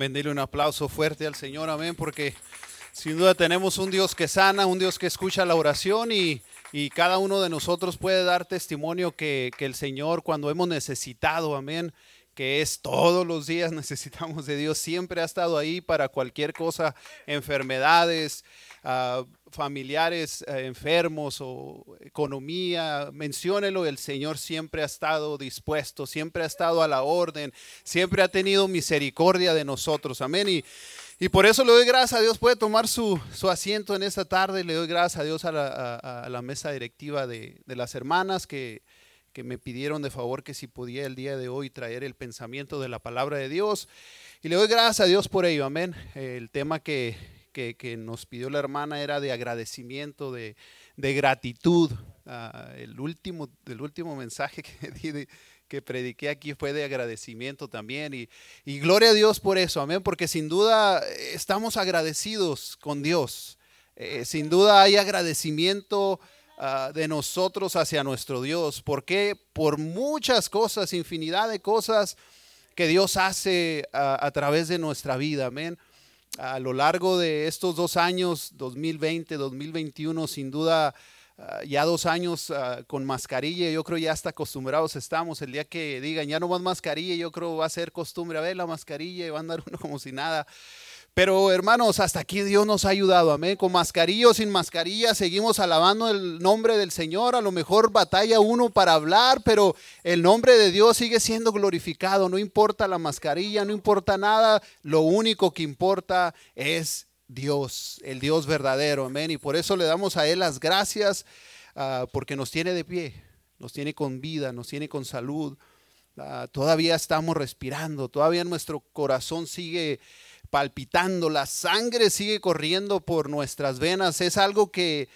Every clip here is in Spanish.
Bendirle un aplauso fuerte al Señor, amén, porque sin duda tenemos un Dios que sana, un Dios que escucha la oración y, y cada uno de nosotros puede dar testimonio que, que, el Señor cuando hemos necesitado, amén, que es todos los días necesitamos de Dios, siempre ha estado ahí para cualquier cosa, enfermedades, uh, familiares uh, enfermos o economía, menciónelo, el Señor siempre ha estado dispuesto, siempre ha estado a la orden, siempre ha tenido misericordia de nosotros, amén. Y, y por eso le doy gracias a Dios, puede tomar su, su asiento en esta tarde, le doy gracias a Dios a la, a la mesa directiva de, de las hermanas que, que me pidieron de favor que si podía el día de hoy traer el pensamiento de la palabra de Dios. Y le doy gracias a Dios por ello, amén. El tema que, que, nos pidió la hermana era de agradecimiento, de, de gratitud. Uh, el, último, el último mensaje que, di, que prediqué aquí fue de agradecimiento también. Y, y gloria a Dios por eso, amén, porque sin duda estamos agradecidos con Dios. Eh, sin duda hay agradecimiento. Uh, de nosotros hacia nuestro Dios. ¿Por qué? Por muchas cosas, infinidad de cosas que Dios hace uh, a través de nuestra vida. Amén. A lo largo de estos dos años, 2020, 2021, sin duda, uh, ya dos años con mascarilla, yo creo ya hasta acostumbrados estamos. El día que digan ya no más mascarilla, yo creo va a ser costumbre a ver la mascarilla y va a andar uno como si nada. Pero hermanos, hasta aquí Dios nos ha ayudado, amén. Con mascarilla sin mascarilla, seguimos alabando el nombre del Señor. A lo mejor batalla uno para hablar, pero el nombre de Dios sigue siendo glorificado. No importa la mascarilla, no importa nada. Lo único que importa es Dios, el Dios verdadero, amén. Y por eso le damos a Él las gracias, uh, porque nos tiene de pie, nos tiene con vida, nos tiene con salud. Uh, todavía estamos respirando, todavía nuestro corazón sigue palpitando, la sangre sigue corriendo por nuestras venas. Es algo que,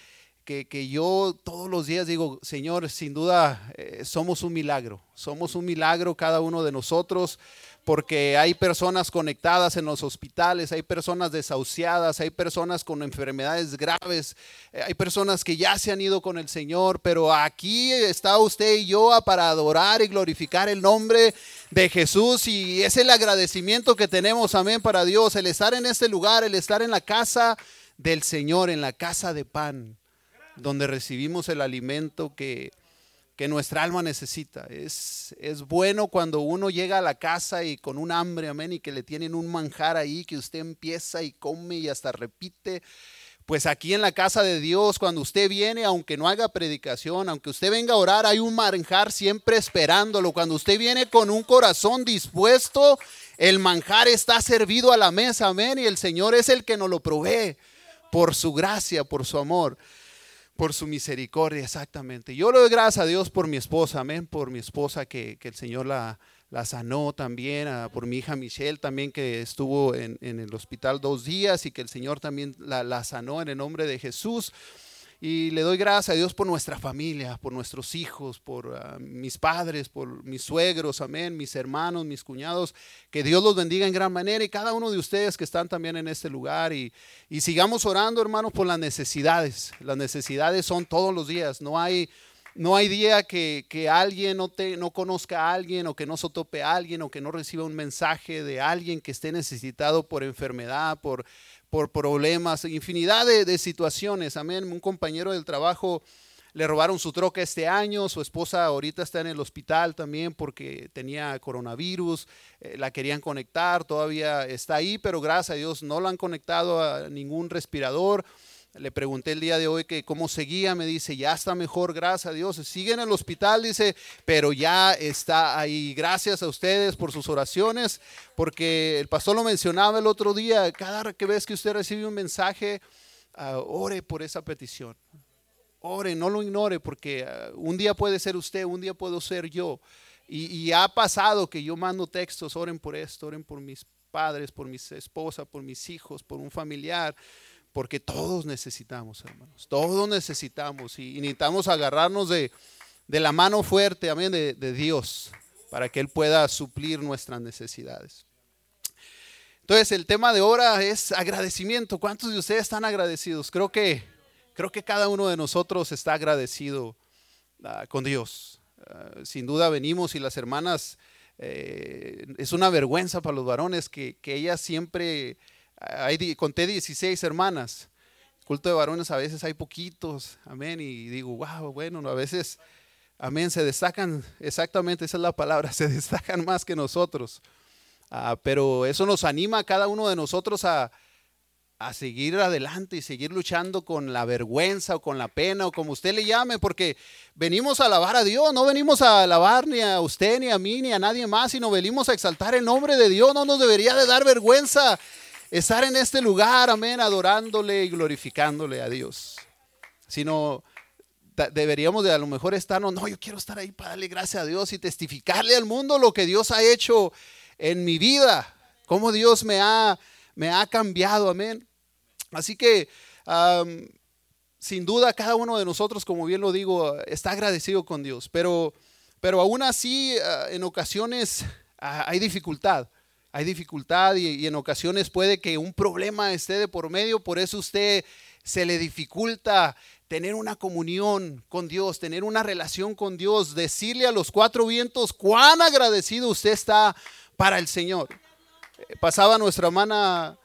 que, yo todos los días digo, Señor, sin duda eh, somos un milagro, somos un milagro cada uno de nosotros porque hay personas conectadas en los hospitales, hay personas desahuciadas, hay personas con enfermedades graves, eh, hay personas que ya se han ido con el Señor, pero aquí está usted y yo para adorar y glorificar el nombre de Jesús y es el agradecimiento que tenemos, amén, para Dios, el estar en este lugar, el estar en la casa del Señor, en la casa de pan, donde recibimos el alimento que que nuestra alma necesita. Es, es bueno cuando uno llega a la casa y con un hambre, amén, y que le tienen un manjar ahí que usted empieza y come y hasta repite. Pues aquí en la casa de Dios, cuando usted viene, aunque no haga predicación, aunque usted venga a orar, hay un manjar siempre esperándolo. Cuando usted viene con un corazón dispuesto, el manjar está servido a la mesa, amén, y el Señor es el que nos lo provee por su gracia, por su amor por su misericordia, exactamente. Yo le doy gracias a Dios por mi esposa, amén, por mi esposa que, que el Señor la, la sanó también, a, por mi hija Michelle también que estuvo en, en, el hospital dos días y que el Señor también la, la sanó en el nombre de Jesús. Y le doy gracias a Dios por nuestra familia, por nuestros hijos, por uh, mis padres, por mis suegros, amén, mis hermanos, mis cuñados. Que Dios los bendiga en gran manera y cada uno de ustedes que están también en este lugar. Y, y sigamos orando, hermanos, por las necesidades. Las necesidades son todos los días. No hay, no hay día que, que alguien no, te, no conozca a alguien o que no se tope a alguien o que no reciba un mensaje de alguien que esté necesitado por enfermedad, por por problemas, infinidad de, de, situaciones. Amén. Un compañero del trabajo le robaron su troca este año, su esposa ahorita está en el hospital también porque tenía coronavirus, eh, la querían conectar, todavía está ahí, pero gracias a Dios no la han conectado a ningún respirador. Le pregunté el día de hoy que cómo seguía, me dice, ya está mejor, gracias a Dios. Sigue en el hospital, dice, pero ya está ahí. Gracias a ustedes por sus oraciones, porque el pastor lo mencionaba el otro día, cada vez que usted recibe un mensaje, uh, ore por esa petición. Ore, no lo ignore, porque uh, un día puede ser usted, un día puedo ser yo. Y, y ha pasado que yo mando textos, oren por esto, oren por mis padres, por mi esposa, por mis hijos, por un familiar porque todos necesitamos, hermanos, todos necesitamos y, necesitamos agarrarnos de, de, la mano fuerte, amén, de, Dios, para que Él pueda suplir nuestras necesidades. Entonces, el tema de ahora es agradecimiento. ¿Cuántos de ustedes están agradecidos? Creo que, creo que cada uno de nosotros está agradecido uh, con Dios. Uh, sin duda venimos y las hermanas eh, es una vergüenza para los varones que, que ella siempre, hay, conté 16 hermanas, culto de varones a veces hay poquitos, amén, y digo, wow, bueno, a veces, amén, se destacan, exactamente esa es la palabra, se destacan más que nosotros, ah, pero eso nos anima a cada uno de nosotros a, a seguir adelante y seguir luchando con la vergüenza o con la pena o como usted le llame, porque venimos a alabar a Dios, no venimos a alabar ni a usted, ni a mí, ni a nadie más, sino venimos a exaltar el nombre de Dios. No nos debería de dar vergüenza estar en este lugar, amén, adorándole y glorificándole a Dios, sino deberíamos de a lo mejor estar, no, yo quiero estar ahí para darle gracias a Dios y testificarle al mundo lo que Dios ha hecho en mi vida, cómo Dios me ha me ha cambiado, amén. Así que sin duda cada uno de nosotros, como bien lo digo, está agradecido con Dios, pero, pero aún así ah, en ocasiones ah, hay dificultad. Hay dificultad y, en ocasiones puede que un problema esté de por medio, por eso usted se le dificulta tener una comunión con Dios, tener una relación con Dios, decirle a los cuatro vientos cuán agradecido usted está para el Señor. Pasaba nuestra hermana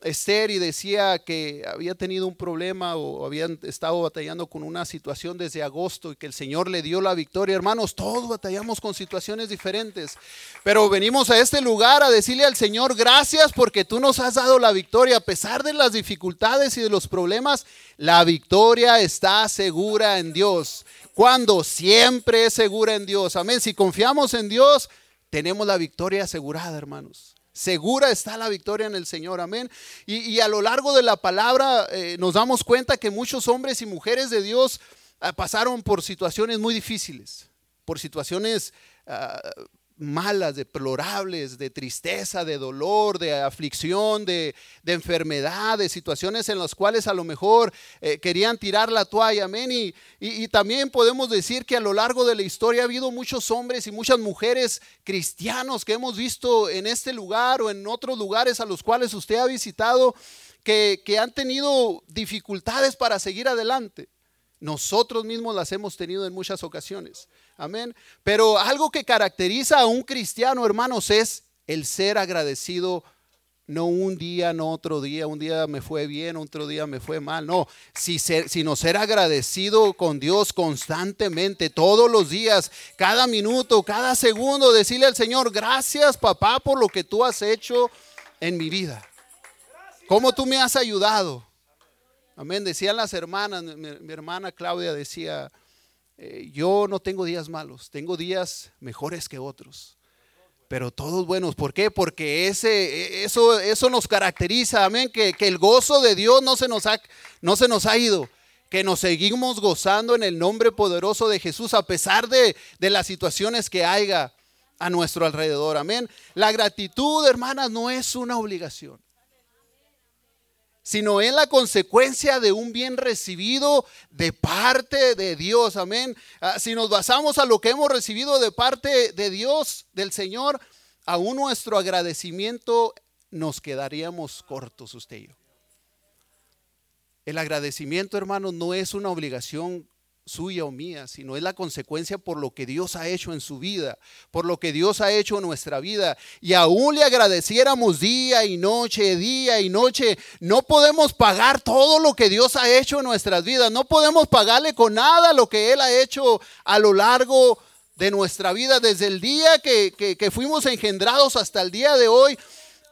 Esther y decía que había tenido un problema o habían estado batallando con una situación desde agosto y que el Señor le dio la victoria. Hermanos, todos batallamos con situaciones diferentes, pero venimos a este lugar a decirle al Señor gracias porque tú nos has dado la victoria. A pesar de las dificultades y de los problemas, la victoria está segura en Dios. Cuando siempre es segura en Dios. Amén. Si confiamos en Dios, tenemos la victoria asegurada, hermanos. Segura está la victoria en el Señor, amén. Y, a lo largo de la palabra eh, nos damos cuenta que muchos hombres y mujeres de Dios ah, pasaron por situaciones muy difíciles, por situaciones ah, malas, deplorables, de tristeza, de dolor, de aflicción, de, enfermedad, de situaciones en las cuales a lo mejor eh, querían tirar la toalla, amén. Y, y, también podemos decir que a lo largo de la historia ha habido muchos hombres y muchas mujeres cristianos que hemos visto en este lugar o en otros lugares a los cuales usted ha visitado que, que han tenido dificultades para seguir adelante. Nosotros mismos las hemos tenido en muchas ocasiones. Amén. Pero algo que caracteriza a un cristiano, hermanos, es el ser agradecido. No un día, no otro día, un día me fue bien, otro día me fue mal. No, si sino ser agradecido con Dios constantemente, todos los días, cada minuto, cada segundo, decirle al Señor, gracias papá por lo que tú has hecho en mi vida. ¿Cómo tú me has ayudado? Amén. Decían las hermanas, mi, hermana Claudia decía, eh, yo no tengo días malos, tengo días mejores que otros pero todos buenos. ¿Por qué? Porque ese, eso, eso nos caracteriza, amén, que, el gozo de Dios no se, nos ha, no se nos ha ido, que nos seguimos gozando en el nombre poderoso de Jesús a pesar de, de las situaciones que haya a nuestro alrededor, amén. La gratitud, hermanas, no es una obligación sino en la consecuencia de un bien recibido de parte de Dios. Amén. Ah, si nos basamos a lo que hemos recibido de parte de Dios, del Señor, aún nuestro agradecimiento nos quedaríamos cortos usted y yo. El agradecimiento, hermanos, no es una obligación suya o mía, sino es la consecuencia por lo que Dios ha hecho en su vida, por lo que Dios ha hecho en nuestra vida. Y aún le agradeciéramos día y noche, día y noche, no podemos pagar todo lo que Dios ha hecho en nuestras vidas, no podemos pagarle con nada lo que Él ha hecho a lo largo de nuestra vida, desde el día que, que fuimos engendrados hasta el día de hoy.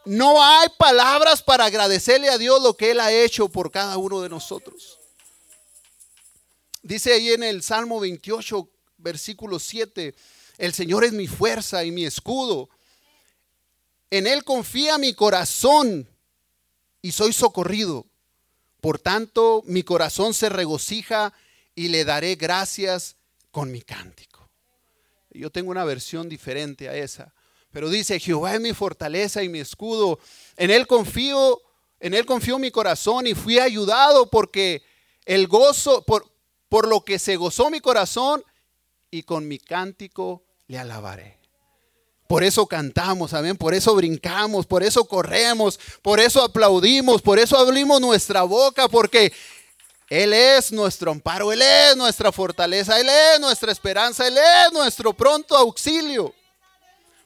No hay palabras para agradecerle a Dios lo que Él ha hecho por cada uno de nosotros. Dice ahí en el Salmo 28, versículo 7, el Señor es mi fuerza y mi escudo. En Él confía mi corazón y soy socorrido. Por tanto, mi corazón se regocija y le daré gracias con mi cántico. Yo tengo una versión diferente a esa, pero dice, Jehová es mi fortaleza y mi escudo. En Él confío, en Él confío mi corazón y fui ayudado porque el gozo, por, por lo que se gozó mi corazón y con mi cántico le alabaré. Por eso cantamos, amén, por eso brincamos, por eso corremos, por eso aplaudimos, por eso abrimos nuestra boca, porque Él es nuestro amparo, Él es nuestra fortaleza, Él es nuestra esperanza, Él es nuestro pronto auxilio.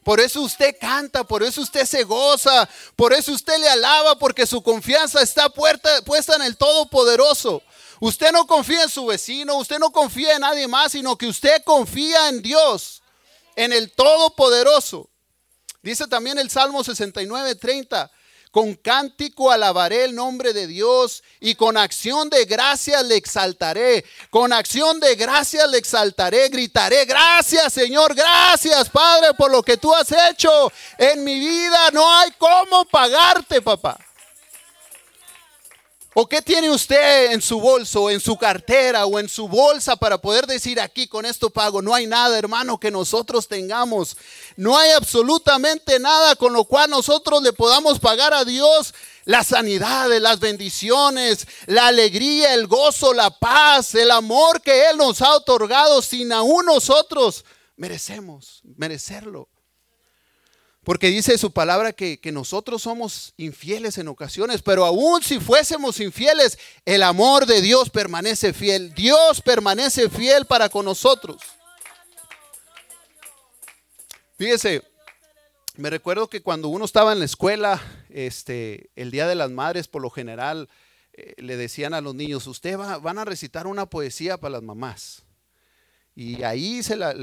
Por eso usted canta, por eso usted se goza, por eso usted le alaba, porque su confianza está puesta en el Todopoderoso. Usted no confía en su vecino, usted no confía en nadie más, sino que usted confía en Dios, en el Todopoderoso. Dice también el Salmo 69, 30. Con cántico alabaré el nombre de Dios y con acción de gracias le exaltaré. Con acción de gracias le exaltaré, gritaré, gracias Señor, gracias Padre por lo que tú has hecho en mi vida. No hay cómo pagarte, papá. ¿O qué tiene usted en su bolso, en su cartera o en su bolsa para poder decir aquí con esto pago? No hay nada, hermano, que nosotros tengamos. No hay absolutamente nada con lo cual nosotros le podamos pagar a Dios la sanidad, las bendiciones, la alegría, el gozo, la paz, el amor que Él nos ha otorgado sin aún nosotros merecemos, merecerlo. Porque dice su palabra que, nosotros somos infieles en ocasiones, pero aún si fuésemos infieles, el amor de Dios permanece fiel. Dios permanece fiel para con nosotros. Fíjese, me recuerdo que cuando uno estaba en la escuela, este, el Día de las Madres, por lo general, eh, le decían a los niños, usted va, van a recitar una poesía para las mamás. Y ahí se la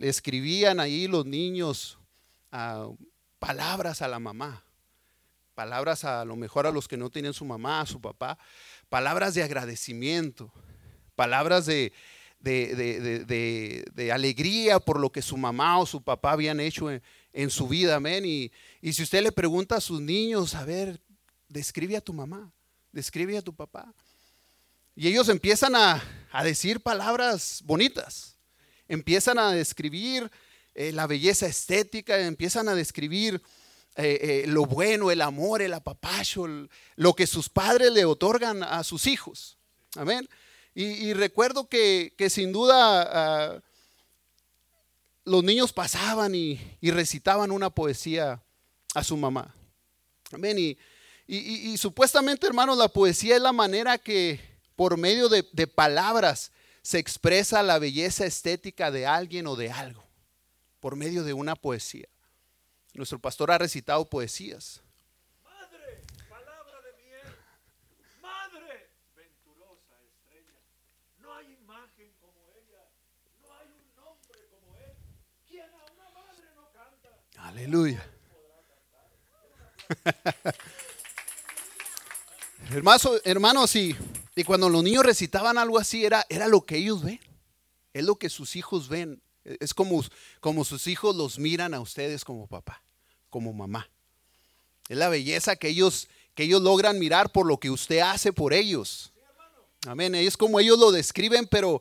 escribían ahí los niños palabras a la mamá, palabras a, lo mejor a los que no tienen su mamá, a su papá, palabras de agradecimiento, palabras de, de, alegría por lo que su mamá o su papá habían hecho en, su vida, amén. Y, y, si usted le pregunta a sus niños, a ver, describe a tu mamá, describe a tu papá. Y ellos empiezan a, a decir palabras bonitas, empiezan a describir eh, la belleza estética, empiezan a describir eh, eh, lo bueno, el amor, el apapacho, lo que sus padres le otorgan a sus hijos. Amén. Y, recuerdo que, sin duda ah, los niños pasaban y, recitaban una poesía a su mamá. Amén. Y, y, supuestamente, hermanos, la poesía es la manera que por medio de, de palabras se expresa la belleza estética de alguien o de algo por medio de una poesía. Nuestro pastor ha recitado poesías. Madre, palabra de miel. Madre, venturosa estrella. No hay imagen como ella. No hay un nombre como él. Quien a una madre no canta. Aleluya. Hermanos, hermanos y, y, cuando los niños recitaban algo así, era, era lo que ellos ven. Es lo que sus hijos ven es como, como sus hijos los miran a ustedes como papá, como mamá. Es la belleza que ellos, que ellos logran mirar por lo que usted hace por ellos. Amén. Es como ellos lo describen, pero,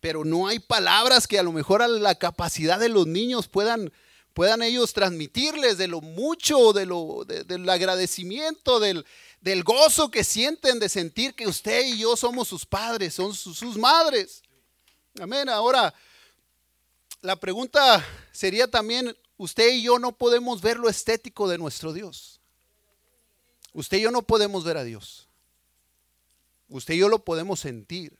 pero no hay palabras que a lo mejor a la capacidad de los niños puedan, puedan ellos transmitirles de lo mucho, de lo, del agradecimiento, del, del, gozo que sienten de sentir que usted y yo somos sus padres, son sus, sus madres. Amén. Ahora, la pregunta sería también, usted y yo no podemos ver lo estético de nuestro Dios. Usted y yo no podemos ver a Dios. Usted y yo lo podemos sentir.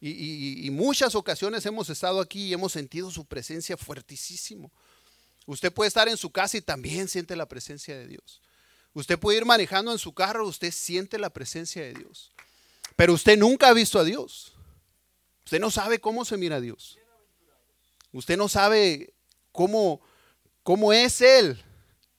Y, muchas ocasiones hemos estado aquí y hemos sentido su presencia fuertísimo. Usted puede estar en su casa y también siente la presencia de Dios. Usted puede ir manejando en su carro, usted siente la presencia de Dios. Pero usted nunca ha visto a Dios. Usted no sabe cómo se mira a Dios. Usted no sabe cómo, cómo es Él,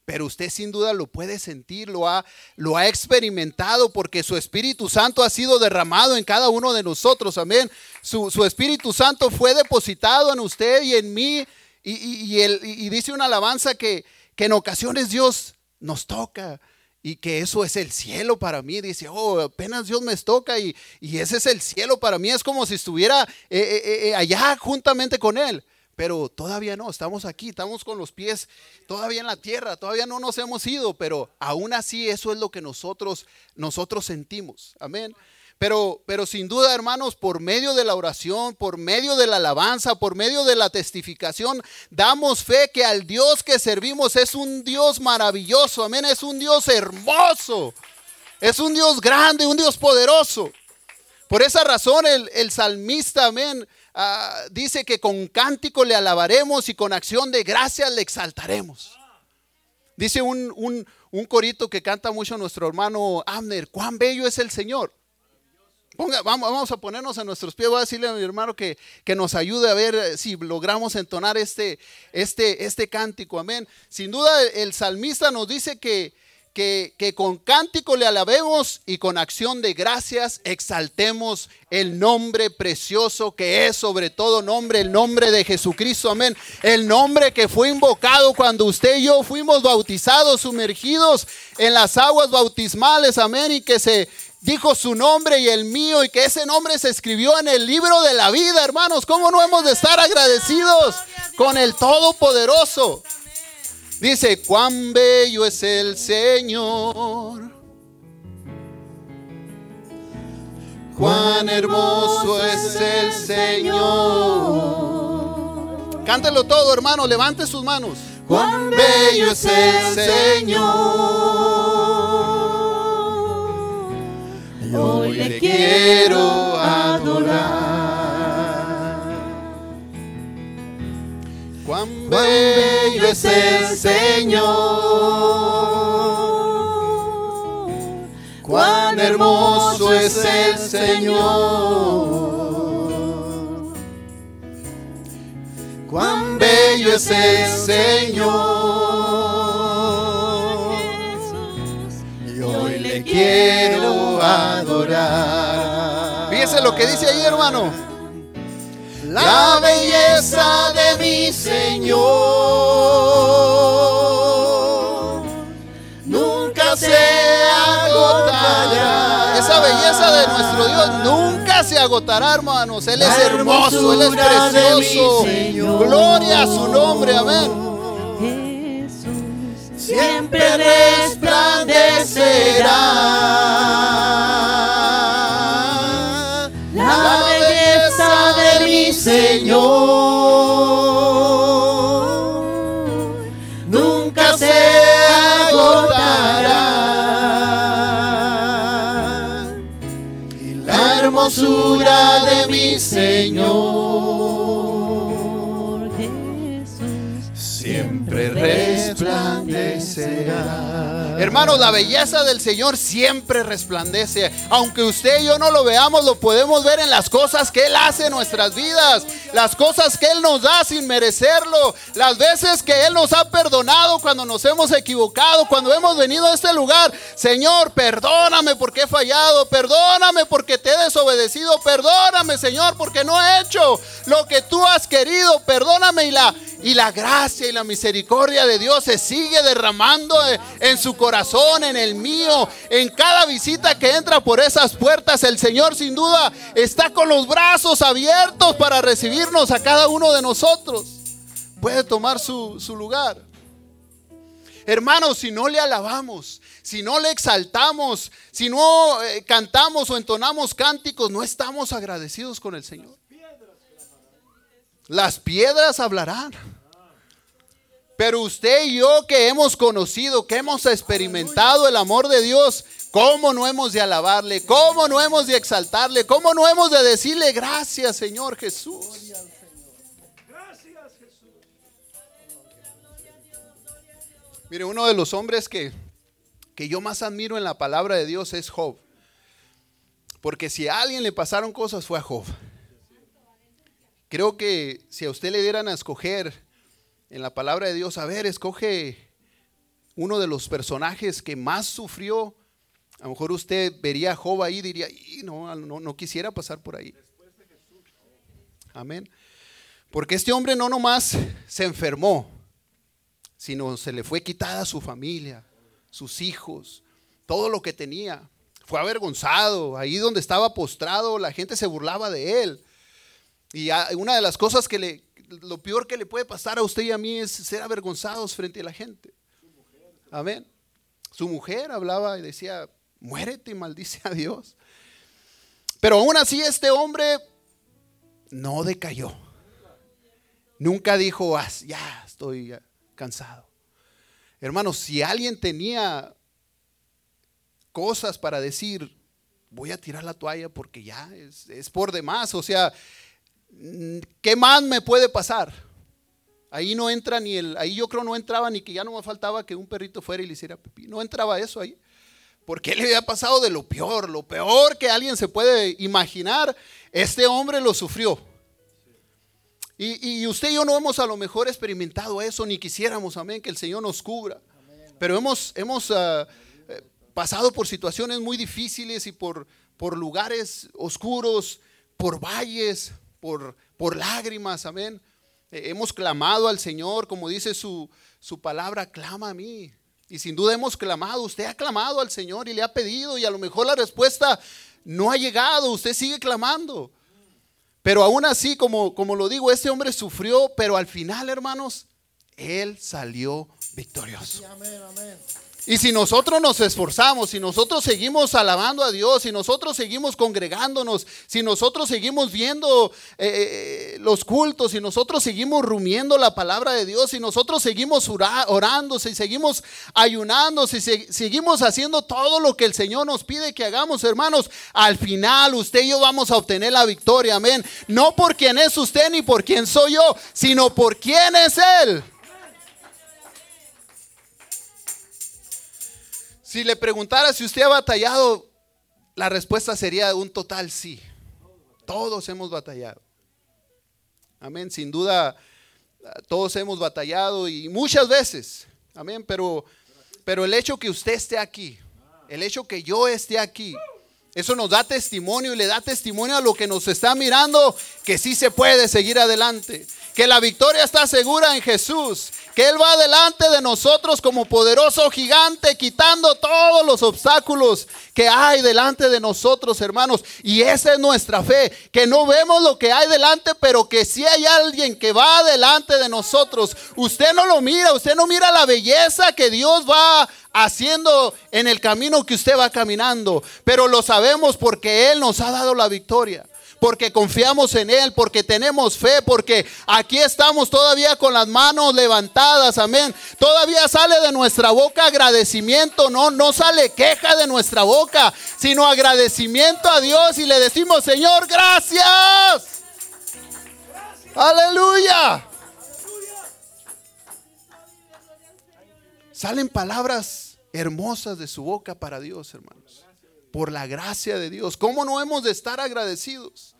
pero usted sin duda lo puede sentir, lo ha, lo ha experimentado porque su Espíritu Santo ha sido derramado en cada uno de nosotros. Amén. Su, Espíritu Santo fue depositado en usted y en mí. Y, y, dice una alabanza que, que en ocasiones Dios nos toca y que eso es el cielo para mí. Dice, oh, apenas Dios me toca y, ese es el cielo para mí. Es como si estuviera eh, eh, eh, allá juntamente con Él pero todavía no, estamos aquí, estamos con los pies todavía en la tierra, todavía no nos hemos ido, pero aún así eso es lo que nosotros nosotros sentimos. Amén. Pero, pero sin duda, hermanos, por medio de la oración, por medio de la alabanza, por medio de la testificación, damos fe que al Dios que servimos es un Dios maravilloso. Amén. Es un Dios hermoso. Es un Dios grande, un Dios poderoso. Por esa razón el, el salmista, amén, ah, dice que con cántico le alabaremos y con acción de gracias le exaltaremos. Dice un, un, corito que canta mucho nuestro hermano Amner, cuán bello es el Señor. Vamos, vamos, a ponernos en nuestros pies. Voy a decirle a mi hermano que, que, nos ayude a ver si logramos entonar este, este, este cántico. Amén. Sin duda el salmista nos dice que, que, con cántico le alabemos y con acción de gracias exaltemos el nombre precioso que es sobre todo nombre, el nombre de Jesucristo, amén. El nombre que fue invocado cuando usted y yo fuimos bautizados, sumergidos en las aguas bautismales, amén, y que se dijo su nombre y el mío y que ese nombre se escribió en el libro de la vida, hermanos. ¿Cómo no hemos de estar agradecidos con el Todopoderoso? Dice, cuán bello es el Señor. Cuán hermoso es el Señor. Cántelo todo, hermano. Levante sus manos. Cuán bello es el Señor. Hoy le quiero adorar. Cuán bello es el Señor. Cuán hermoso es el Señor. Cuán bello es el Señor. Y hoy le quiero adorar. Fíjese lo que dice ahí, hermano. La belleza de mi Señor nunca se agotará. Esa belleza de nuestro Dios nunca se agotará, hermanos. Él es hermoso, Él es precioso. Gloria a su nombre, amén. Jesús siempre resplandecerá. Nunca se agotará. La hermosura de mi Señor Hermanos, la belleza del Señor siempre resplandece. Aunque usted y yo no lo veamos, lo podemos ver en las cosas que Él hace en nuestras vidas. Las cosas que Él nos da sin merecerlo. Las veces que Él nos ha perdonado cuando nos hemos equivocado. Cuando hemos venido a este lugar. Señor, perdóname porque he fallado. Perdóname porque te he desobedecido. Perdóname, Señor, porque no he hecho lo que tú has querido. Perdóname y la, y la gracia y la misericordia de Dios se sigue derramando en su corazón, en el mío, en cada visita que entra por esas puertas. El Señor sin duda está con los brazos abiertos para recibirnos a cada uno de nosotros. Puede tomar su, su lugar. Hermanos, si no le alabamos, si no le exaltamos, si no eh, cantamos o entonamos cánticos, no estamos agradecidos con el Señor. Las piedras hablarán. Pero usted y yo que hemos conocido, que hemos experimentado el amor de Dios, ¿cómo no hemos de alabarle? ¿Cómo no hemos de exaltarle? ¿Cómo no hemos de decirle gracias, Señor Jesús? Mire, uno de los hombres que, que yo más admiro en la palabra de Dios es Job. Porque si a alguien le pasaron cosas fue a Job. Creo que si a usted le dieran a escoger en la palabra de Dios, a ver, escoge uno de los personajes que más sufrió, a lo mejor usted vería a Job ahí y diría, "Y no, no, no quisiera pasar por ahí. Amén. Porque este hombre no nomás se enfermó, sino se le fue quitada su familia, sus hijos, todo lo que tenía. Fue avergonzado, ahí donde estaba postrado, la gente se burlaba de él. Y una de las cosas que le, lo peor que le puede pasar a usted y a mí es ser avergonzados frente a la gente. Amén. Su mujer hablaba y decía, muérete y maldice a Dios. Pero aún así este hombre no decayó. Nunca dijo, "Ah, ya estoy cansado. Hermanos, si alguien tenía cosas para decir, voy a tirar la toalla porque ya es, es por demás. O sea, ¿qué más me puede pasar? Ahí no entra ni el, ahí yo creo no entraba ni que ya no me faltaba que un perrito fuera y le hiciera pipí. No entraba eso ahí. Porque le había pasado de lo peor, lo peor que alguien se puede imaginar. Este hombre lo sufrió. Y, usted y yo no hemos a lo mejor experimentado eso, ni quisiéramos, amén, que el Señor nos cubra. Pero hemos, hemos ah, eh, pasado por situaciones muy difíciles y por, por lugares oscuros, por valles, por, por lágrimas, amén. Eh, hemos clamado al Señor, como dice su, su palabra, clama a mí. Y sin duda hemos clamado, usted ha clamado al Señor y le ha pedido y a lo mejor la respuesta no ha llegado, usted sigue clamando. Pero aún así, como, como lo digo, este hombre sufrió, pero al final, hermanos, él salió victorioso. Amén, amén. Y si nosotros nos esforzamos, si nosotros seguimos alabando a Dios, si nosotros seguimos congregándonos, si nosotros seguimos viendo eh, eh, los cultos, si nosotros seguimos rumiendo la palabra de Dios, si nosotros seguimos orando, si seguimos ayunando, si seguimos haciendo todo lo que el Señor nos pide que hagamos, hermanos, al final usted y yo vamos a obtener la victoria, amén. No por quién es usted ni por quién soy yo, sino por quién es Él. Si le preguntara si usted ha batallado, la respuesta sería un total sí. Todos hemos batallado. Amén. Sin duda, todos hemos batallado y muchas veces. Amén. Pero, pero el hecho que usted esté aquí, el hecho que yo esté aquí, eso nos da testimonio y le da testimonio a lo que nos está mirando que sí se puede seguir adelante que la victoria está segura en Jesús, que Él va delante de nosotros como poderoso gigante, quitando todos los obstáculos que hay delante de nosotros, hermanos. Y esa es nuestra fe, que no vemos lo que hay delante, pero que si hay alguien que va delante de nosotros. Usted no lo mira, usted no mira la belleza que Dios va haciendo en el camino que usted va caminando, pero lo sabemos porque Él nos ha dado la victoria porque confiamos en Él, porque tenemos fe, porque aquí estamos todavía con las manos levantadas, amén. Todavía sale de nuestra boca agradecimiento, no, no sale queja de nuestra boca, sino agradecimiento a Dios y le decimos, Señor, gracias. Aleluya. Salen palabras hermosas de su boca para Dios, hermanos por la gracia de Dios. ¿Cómo no hemos de estar agradecidos?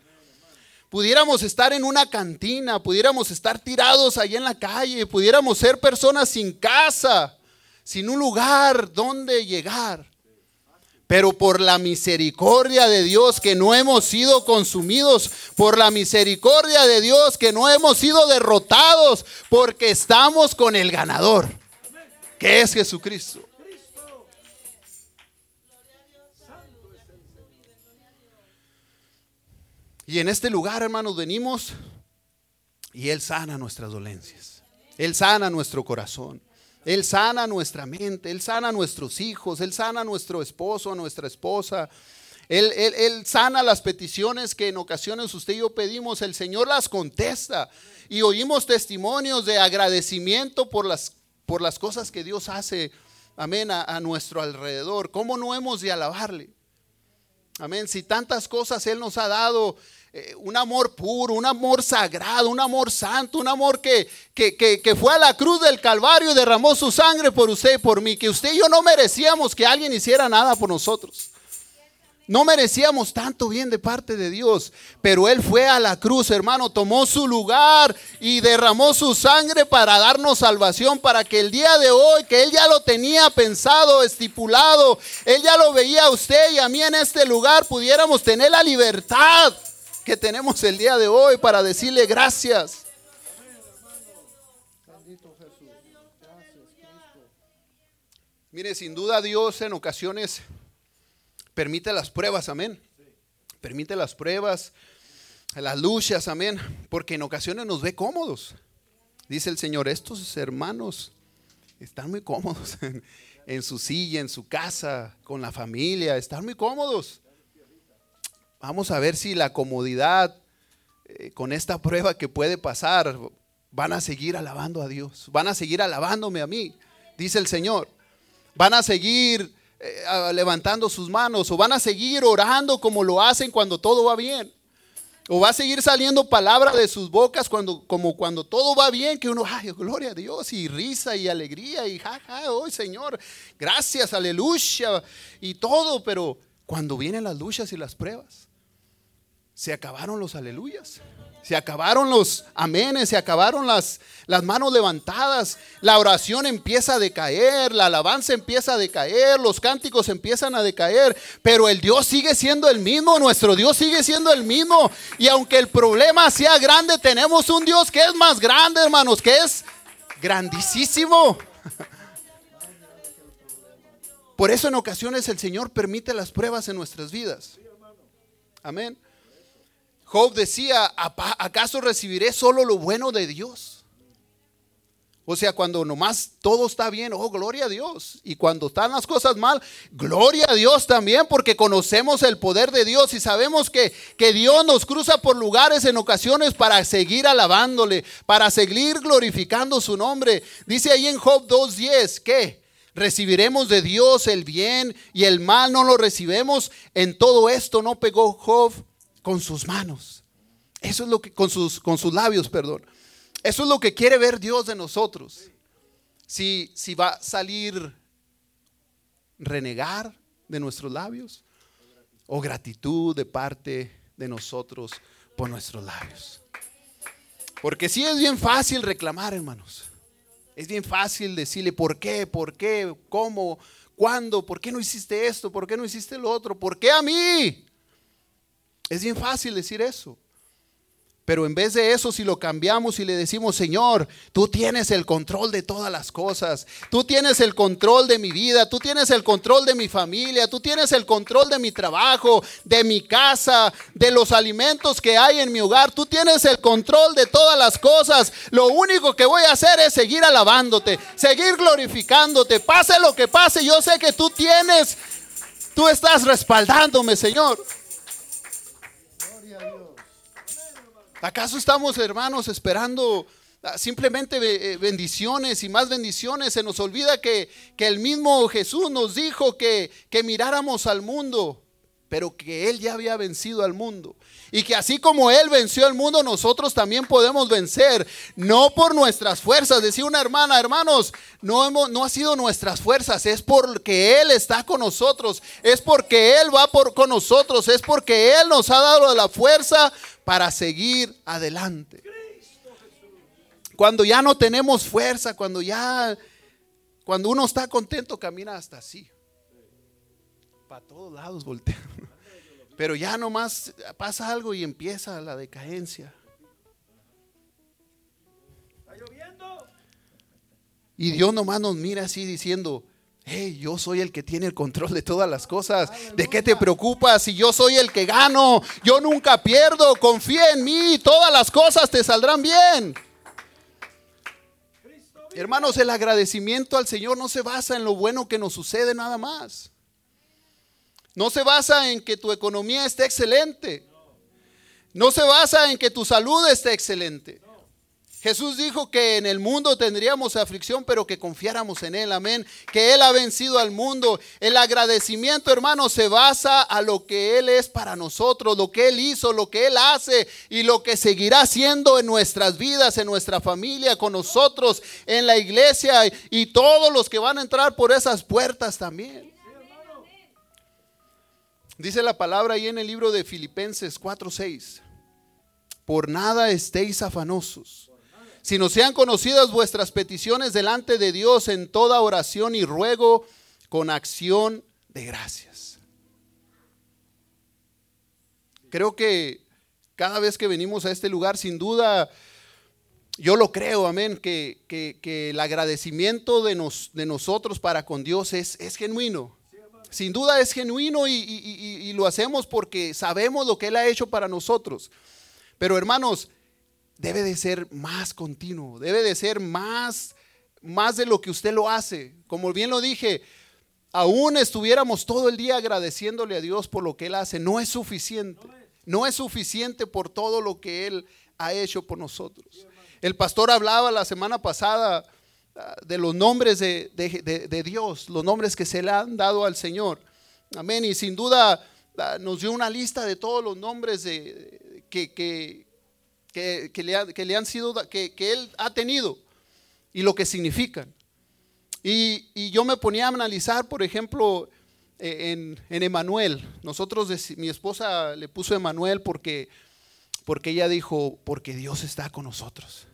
Pudiéramos estar en una cantina, pudiéramos estar tirados ahí en la calle, pudiéramos ser personas sin casa, sin un lugar donde llegar. Pero por la misericordia de Dios que no hemos sido consumidos, por la misericordia de Dios que no hemos sido derrotados, porque estamos con el ganador, que es Jesucristo. Y en este lugar, hermanos, venimos y Él sana nuestras dolencias. Él sana nuestro corazón. Él sana nuestra mente. Él sana a nuestros hijos. Él sana a nuestro esposo, a nuestra esposa. Él, él, sana las peticiones que en ocasiones usted y yo pedimos. El Señor las contesta. Y oímos testimonios de agradecimiento por las, por las cosas que Dios hace. Amén. A, a nuestro alrededor. ¿Cómo no hemos de alabarle? Amén. Si tantas cosas Él nos ha dado eh, un amor puro, un amor sagrado, un amor santo, un amor que, que, que, fue a la cruz del Calvario y derramó su sangre por usted y por mí, que usted y yo no merecíamos que alguien hiciera nada por nosotros. No merecíamos tanto bien de parte de Dios, pero Él fue a la cruz, hermano, tomó su lugar y derramó su sangre para darnos salvación, para que el día de hoy, que Él ya lo tenía pensado, estipulado, Él ya lo veía a usted y a mí en este lugar, pudiéramos tener la libertad que tenemos el día de hoy para decirle gracias. Mire, sin duda Dios en ocasiones permite las pruebas, amén. Permite las pruebas, las luchas, amén. Porque en ocasiones nos ve cómodos. Dice el Señor, estos hermanos están muy cómodos en, en su silla, en su casa, con la familia, están muy cómodos. Vamos a ver si la comodidad eh, con esta prueba que puede pasar van a seguir alabando a Dios, van a seguir alabándome a mí, dice el Señor. Van a seguir eh, levantando sus manos o van a seguir orando como lo hacen cuando todo va bien. O va a seguir saliendo palabra de sus bocas cuando, como cuando todo va bien, que uno, ay, gloria a Dios, y risa y alegría, y jaja, hoy Señor, gracias, aleluya, y todo, pero cuando vienen las luchas y las pruebas, se acabaron los aleluyas. Se acabaron los amenes, se acabaron las, las manos levantadas, la oración empieza a decaer, la alabanza empieza a decaer, los cánticos empiezan a decaer, pero el Dios sigue siendo el mismo, nuestro Dios sigue siendo el mismo. Y aunque el problema sea grande, tenemos un Dios que es más grande, hermanos, que es grandísimo. Por eso en ocasiones el Señor permite las pruebas en nuestras vidas. Amén. Job decía, ¿acaso recibiré solo lo bueno de Dios? O sea, cuando nomás todo está bien, oh, gloria a Dios. Y cuando están las cosas mal, gloria a Dios también, porque conocemos el poder de Dios y sabemos que, que Dios nos cruza por lugares en ocasiones para seguir alabándole, para seguir glorificando su nombre. Dice ahí en Job 2.10, ¿qué? Recibiremos de Dios el bien y el mal no lo recibemos. En todo esto no pegó Job con sus manos. Eso es lo que, con sus, con sus labios, perdón. Eso es lo que quiere ver Dios de nosotros. Si, si va a salir renegar de nuestros labios o gratitud de parte de nosotros por nuestros labios. Porque si es bien fácil reclamar, hermanos. Es bien fácil decirle por qué, por qué, cómo, cuándo, por qué no hiciste esto, por qué no hiciste lo otro, por qué a mí. Es bien fácil decir eso. Pero en vez de eso, si lo cambiamos y le decimos, Señor, tú tienes el control de todas las cosas, tú tienes el control de mi vida, tú tienes el control de mi familia, tú tienes el control de mi trabajo, de mi casa, de los alimentos que hay en mi hogar, tú tienes el control de todas las cosas. Lo único que voy a hacer es seguir alabándote, seguir glorificándote, pase lo que pase, yo sé que tú tienes, tú estás respaldándome, Señor. ¿Acaso estamos, hermanos, esperando ah, simplemente eh, bendiciones y más bendiciones? Se nos olvida que, que el mismo Jesús nos dijo que, que miráramos al mundo, pero que Él ya había vencido al mundo. Y que así como Él venció al mundo, nosotros también podemos vencer, no por nuestras fuerzas. Decía una hermana, hermanos, no, hemos, no ha sido nuestras fuerzas, es porque Él está con nosotros, es porque Él va por, con nosotros, es porque Él nos ha dado la fuerza para seguir adelante. Cuando ya no tenemos fuerza, cuando ya, cuando uno está contento, camina hasta así. Para todos lados voltea. Pero ya nomás pasa algo y empieza la decadencia. Y Dios nomás nos mira así diciendo, hey, yo soy el que tiene el control de todas las cosas. ¿De qué te preocupas? Si yo soy el que gano, yo nunca pierdo, confía en mí, todas las cosas te saldrán bien. Hermanos, el agradecimiento al Señor no se basa en lo bueno que nos sucede nada más. No se basa en que tu economía esté excelente. No se basa en que tu salud esté excelente. Jesús dijo que en el mundo tendríamos aflicción, pero que confiáramos en Él, amén. Que Él ha vencido al mundo. El agradecimiento, hermano, se basa a lo que Él es para nosotros, lo que Él hizo, lo que Él hace y lo que seguirá haciendo en nuestras vidas, en nuestra familia, con nosotros, en la iglesia y todos los que van a entrar por esas puertas también. Dice la palabra ahí en el libro de Filipenses 4:6. Por nada estéis afanosos, sino sean conocidas vuestras peticiones delante de Dios en toda oración y ruego con acción de gracias. Creo que cada vez que venimos a este lugar, sin duda, yo lo creo, amén, que, el agradecimiento de, de, nosotros para con Dios es, es genuino. Sin duda es genuino y, lo hacemos porque sabemos lo que Él ha hecho para nosotros. Pero hermanos, debe de ser más continuo, debe de ser más, más de lo que usted lo hace. Como bien lo dije, aún estuviéramos todo el día agradeciéndole a Dios por lo que Él hace, no es suficiente. No es suficiente por todo lo que Él ha hecho por nosotros. El pastor hablaba la semana pasada de los nombres de, Dios, los nombres que se le han dado al Señor. Amén. Y sin duda ah, nos dio una lista de todos los nombres de, que, que, que, que le, ha- que le han sido, que, que él ha tenido y lo que significan. Y, y yo me ponía a analizar, por ejemplo, eh, en, Emanuel. Nosotros, mi esposa le puso Emanuel porque, porque ella dijo, porque Dios está con nosotros.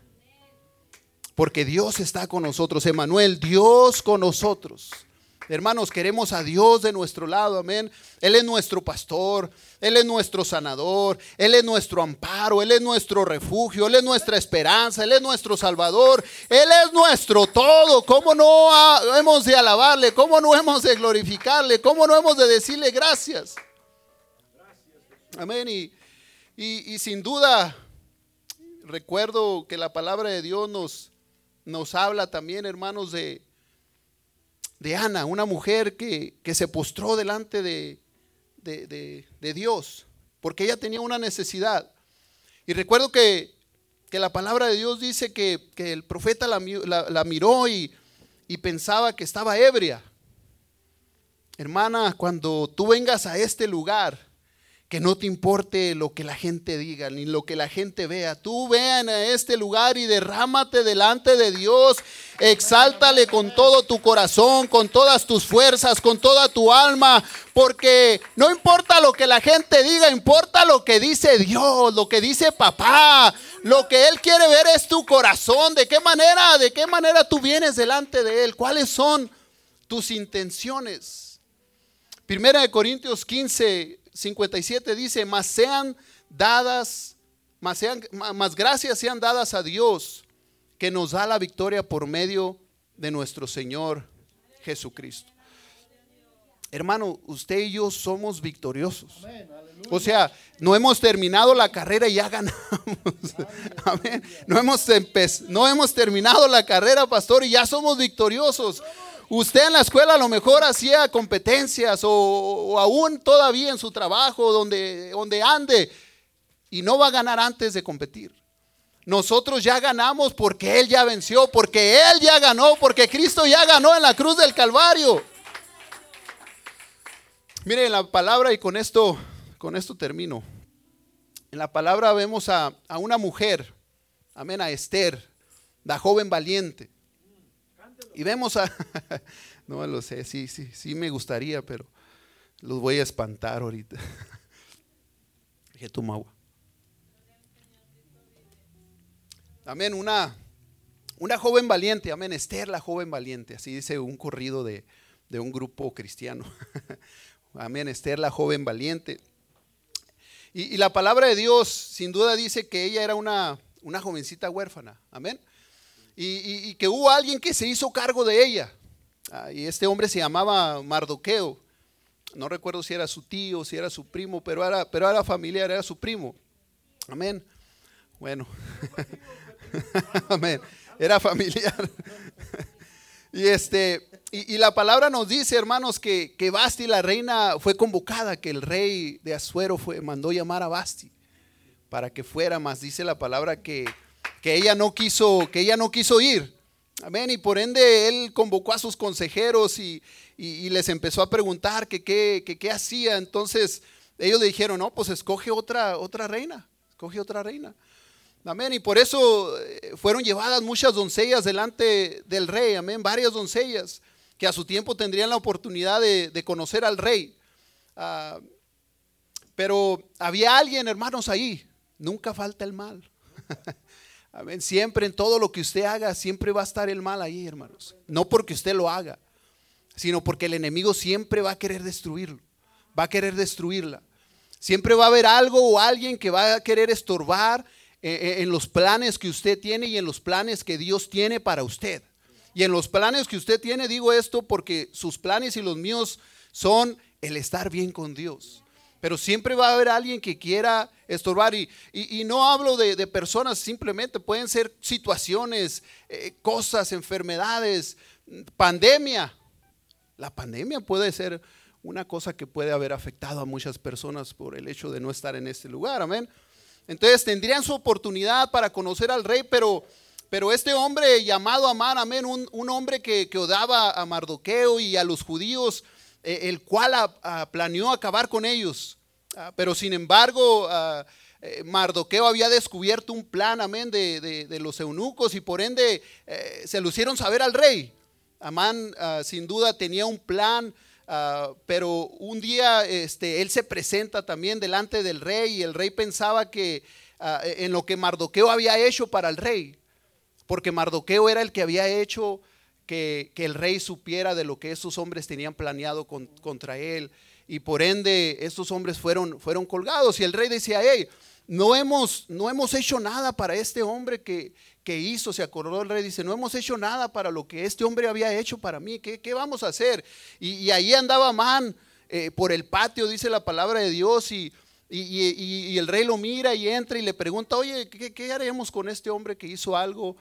Porque Dios está con nosotros. Emanuel, Dios con nosotros. Hermanos, queremos a Dios de nuestro lado, amén. Él es nuestro pastor, Él es nuestro sanador, Él es nuestro amparo, Él es nuestro refugio, Él es nuestra esperanza, Él es nuestro salvador, Él es nuestro todo. ¿Cómo no hemos de alabarle? ¿Cómo no hemos de glorificarle? ¿Cómo no hemos de decirle gracias? Amén. Y, y- y sin duda, recuerdo que la palabra de Dios nos, nos habla también, hermanos, de, de Ana, una mujer que, que se postró delante de, de- de- Dios, porque ella tenía una necesidad. Y recuerdo que, que la palabra de Dios dice que, que el profeta la, la- la miró y, y pensaba que estaba ebria. Hermana, cuando tú vengas a este lugar, que no te importe lo que la gente diga, ni lo que la gente vea. Tú vean a este lugar y derrámate delante de Dios. Exáltale con todo tu corazón, con todas tus fuerzas, con toda tu alma. Porque no importa lo que la gente diga, importa lo que dice Dios, lo que dice papá. Lo que Él quiere ver es tu corazón. ¿De qué manera, de qué manera tú vienes delante de Él? ¿Cuáles son tus intenciones? Primera de Corintios 15, 57 dice, mas sean dadas, mas, sean, ma- mas gracias sean dadas a Dios que nos da la victoria por medio de nuestro Señor Jesucristo. Hermano, usted y yo somos victoriosos. O sea, no hemos terminado la carrera y ya ganamos. Amén. No hemos, no hemos terminado la carrera, pastor, y ya somos victoriosos. Usted en la escuela a lo mejor hacía competencias o, aún todavía en su trabajo, donde, donde ande, y no va a ganar antes de competir. Nosotros ya ganamos porque Él ya venció, porque Él ya ganó, porque Cristo ya ganó en la cruz del Calvario. Miren la palabra y con esto, con esto termino. En la palabra vemos a, a una mujer, amén, a Esther, la joven valiente. Y vemos a, no lo sé, sí, sí, sí me gustaría, pero los voy a espantar ahorita. Dije, toma agua. Amén, una, una joven valiente, amén, Esther la joven valiente, así dice un corrido de, de un grupo cristiano. Amén, Esther la joven valiente. Y, y la palabra de Dios sin duda dice que ella era una, una jovencita huérfana, amén. Y, que hubo alguien que se hizo cargo de ella. Ah, y este hombre se llamaba Mardoqueo. No recuerdo si era su tío, si era su primo, pero era, pero era familiar, era su primo. Amén. Bueno. Amén. Era familiar. Y este, y, la palabra nos dice, hermanos, que, que Basti, la reina, fue convocada, que el rey de Asuero fue, mandó llamar a Basti para que fuera, más dice la palabra que, que ella no quiso, que ella no quiso ir. Amén. Y por ende él convocó a sus consejeros y, y- les empezó a preguntar qué hacía. Entonces ellos le dijeron, no, pues escoge otra, otra reina, escoge otra reina. Amén. Y por eso eh, fueron llevadas muchas doncellas delante del rey. Amén. Varias doncellas que a su tiempo tendrían la oportunidad de, de conocer al rey. Ah, pero había alguien, hermanos, ahí. Nunca falta el mal. Siempre en todo lo que usted haga, siempre va a estar el mal ahí, hermanos. No porque usted lo haga, sino porque el enemigo siempre va a querer destruirlo. Va a querer destruirla. Siempre va a haber algo o alguien que va a querer estorbar eh, eh, en los planes que usted tiene y en los planes que Dios tiene para usted. Y en los planes que usted tiene, digo esto porque sus planes y los míos son el estar bien con Dios. Pero siempre va a haber alguien que quiera estorbar. Y, y- no hablo de, de personas, simplemente pueden ser situaciones, eh, cosas, enfermedades, pandemia. La pandemia puede ser una cosa que puede haber afectado a muchas personas por el hecho de no estar en este lugar. Amén. Entonces tendrían su oportunidad para conocer al rey, pero, pero este hombre llamado Amán, amén, un, un hombre que, que odiaba a Mardoqueo y a los judíos, eh, el cual planeó acabar con ellos. Ah, pero sin embargo, ah, eh, Mardoqueo había descubierto un plan, amén, de, de- los eunucos y por ende eh, se lo hicieron saber al rey. Amán ah, sin duda tenía un plan, pero un día este, él se presenta también delante del rey y el rey pensaba que ah, en lo que Mardoqueo había hecho para el rey, porque Mardoqueo era el que había hecho que, que el rey supiera de lo que esos hombres tenían planeado con- contra él y por ende estos hombres fueron, fueron colgados y el rey decía, hey, no hemos, no hemos hecho nada para este hombre que, que hizo, se acordó el rey, dice, no hemos hecho nada para lo que este hombre había hecho para mí, ¿qué, qué vamos a hacer? Y, y ahí andaba Man eh, por el patio, dice la palabra de Dios, y, y, el rey lo mira y entra y le pregunta, oye, ¿qué, haremos con este hombre que hizo algo?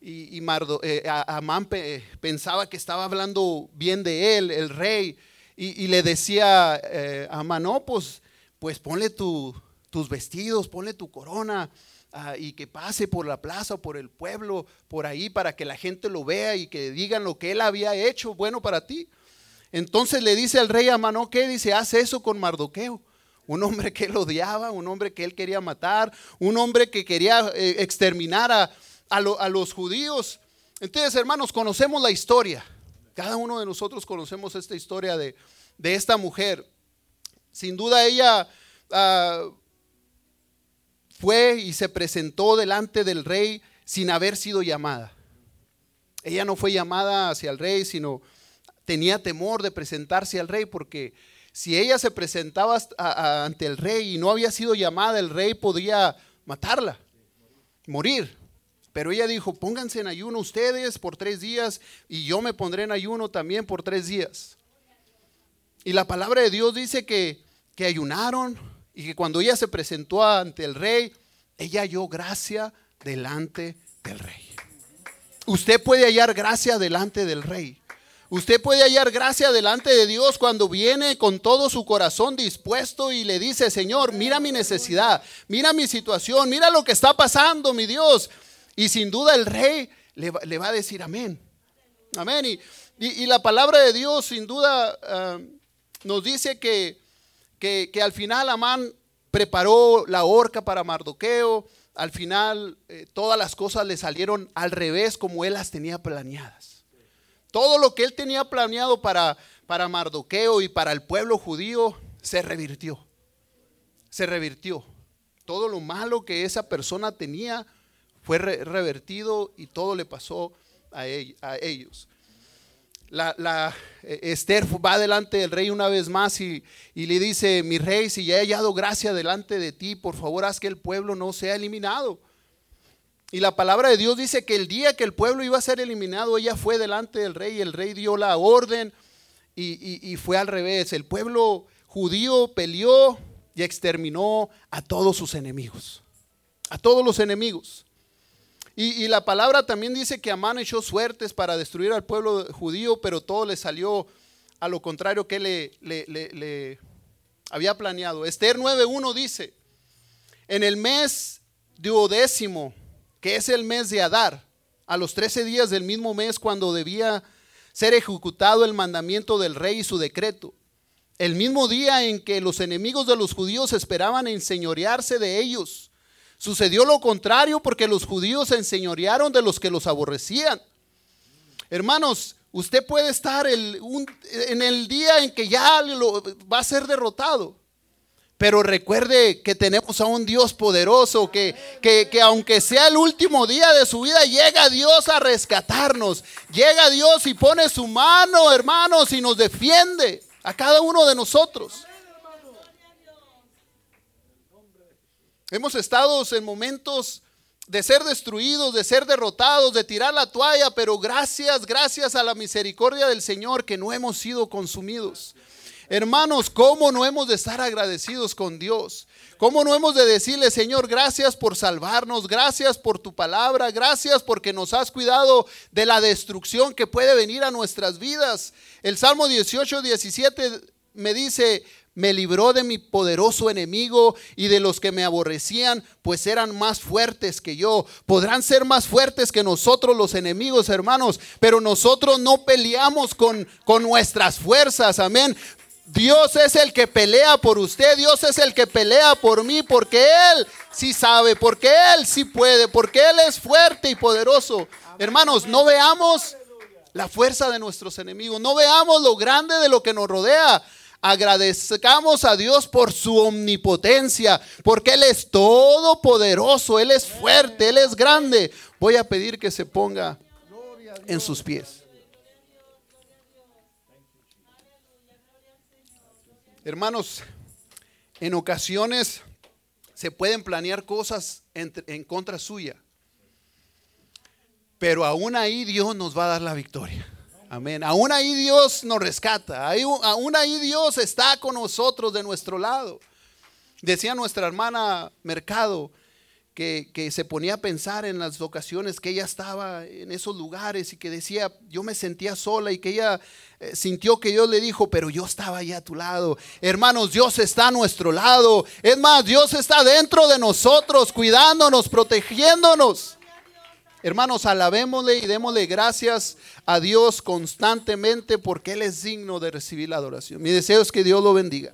Y, Mardo- eh, Amán pe- pensaba que estaba hablando bien de él, el rey, y, le decía eh, a no, pues, pues ponle tu- tus vestidos, ponle tu corona ah, y que pase por la plaza, por el pueblo, por ahí, para que la gente lo vea y que digan lo que él había hecho bueno para ti. Entonces le dice al rey Amán, "¿No, ¿qué? Dice, haz eso con Mardoqueo. Un hombre que él odiaba, un hombre que él quería matar, un hombre que quería eh, exterminar a, a los judíos. Entonces, hermanos, conocemos la historia. Cada uno de nosotros conocemos esta historia de, de esta mujer. Sin duda ella ah, fue y se presentó delante del rey sin haber sido llamada. Ella no fue llamada hacia el rey, sino tenía temor de presentarse al rey porque si ella se presentaba ante el rey y no había sido llamada, el rey podría matarla, morir. Pero ella dijo, pónganse en ayuno ustedes por tres días y yo me pondré en ayuno también por tres días. Y la palabra de Dios dice que, que ayunaron y que cuando ella se presentó ante el rey, ella halló gracia delante del rey. Usted puede hallar gracia delante del rey. Usted puede hallar gracia delante de Dios cuando viene con todo su corazón dispuesto y le dice, Señor, mira mi necesidad, mira mi situación, mira lo que está pasando, mi Dios. Y sin duda el rey le va, le va a decir amén. Amén. Y, y- la palabra de Dios sin duda ah, nos dice que, que, que al final Amán preparó la horca para Mardoqueo. Al final eh, todas las cosas le salieron al revés como él las tenía planeadas. Todo lo que él tenía planeado para, para Mardoqueo y para el pueblo judío se revirtió. Se revirtió. Todo lo malo que esa persona tenía fue re- revertido y todo le pasó a, ell- a ellos. La, eh, Esther va delante del rey una vez más y, le dice, mi rey, si ya he hallado gracia delante de ti, por favor haz que el pueblo no sea eliminado. Y la palabra de Dios dice que el día que el pueblo iba a ser eliminado, ella fue delante del rey y el rey dio la orden y fue al revés. El pueblo judío peleó y exterminó a todos sus enemigos, a todos los enemigos. Y, la palabra también dice que Amán echó suertes para destruir al pueblo judío, pero todo le salió a lo contrario que le- le había planeado. Esther 9.1 dice, en el mes duodécimo, que es el mes de Adar, a los 13 días del mismo mes cuando debía ser ejecutado el mandamiento del rey y su decreto, el mismo día en que los enemigos de los judíos esperaban enseñorearse de ellos, sucedió lo contrario porque los judíos se enseñorearon de los que los aborrecían. Hermanos, usted puede estar el- un- en el día en que ya lo- va a ser derrotado. Pero recuerde que tenemos a un Dios poderoso, que, que, que aunque sea el último día de su vida, llega Dios a rescatarnos. Llega Dios y pone su mano, hermanos, y nos defiende a cada uno de nosotros. Hemos estado en momentos de ser destruidos, de ser derrotados, de tirar la toalla, pero gracias, gracias a la misericordia del Señor que no hemos sido consumidos. Hermanos, ¿cómo no hemos de estar agradecidos con Dios? ¿Cómo no hemos de decirle, Señor, gracias por salvarnos, gracias por tu palabra, gracias porque nos has cuidado de la destrucción que puede venir a nuestras vidas? El Salmo 18, 17 me dice, me libró de mi poderoso enemigo y de los que me aborrecían, pues eran más fuertes que yo. Podrán ser más fuertes que nosotros los enemigos, hermanos, pero nosotros no peleamos con, con nuestras fuerzas, amén. Dios es el que pelea por usted, Dios es el que pelea por mí, porque Él sí sabe, porque Él sí puede, porque Él es fuerte y poderoso. Hermanos, no veamos la fuerza de nuestros enemigos, no veamos lo grande de lo que nos rodea. Agradezcamos a Dios por su omnipotencia, porque Él es todopoderoso, Él es fuerte, Él es grande. Voy a pedir que se ponga en sus pies. Hermanos, en ocasiones se pueden planear cosas en, en, contra suya, pero aún ahí Dios nos va a dar la victoria. Amén. Aún ahí Dios nos rescata. Aún ahí Dios está con nosotros de nuestro lado. Decía nuestra hermana Mercado que, que, se ponía a pensar en las ocasiones que ella estaba en esos lugares y que decía, yo me sentía sola y que ella eh, sintió que Dios le dijo, pero yo estaba ahí a tu lado. Hermanos, Dios está a nuestro lado. Es más, Dios está dentro de nosotros, cuidándonos, protegiéndonos. Hermanos, alabémosle y démosle gracias a Dios constantemente porque Él es digno de recibir la adoración. Mi deseo es que Dios lo bendiga.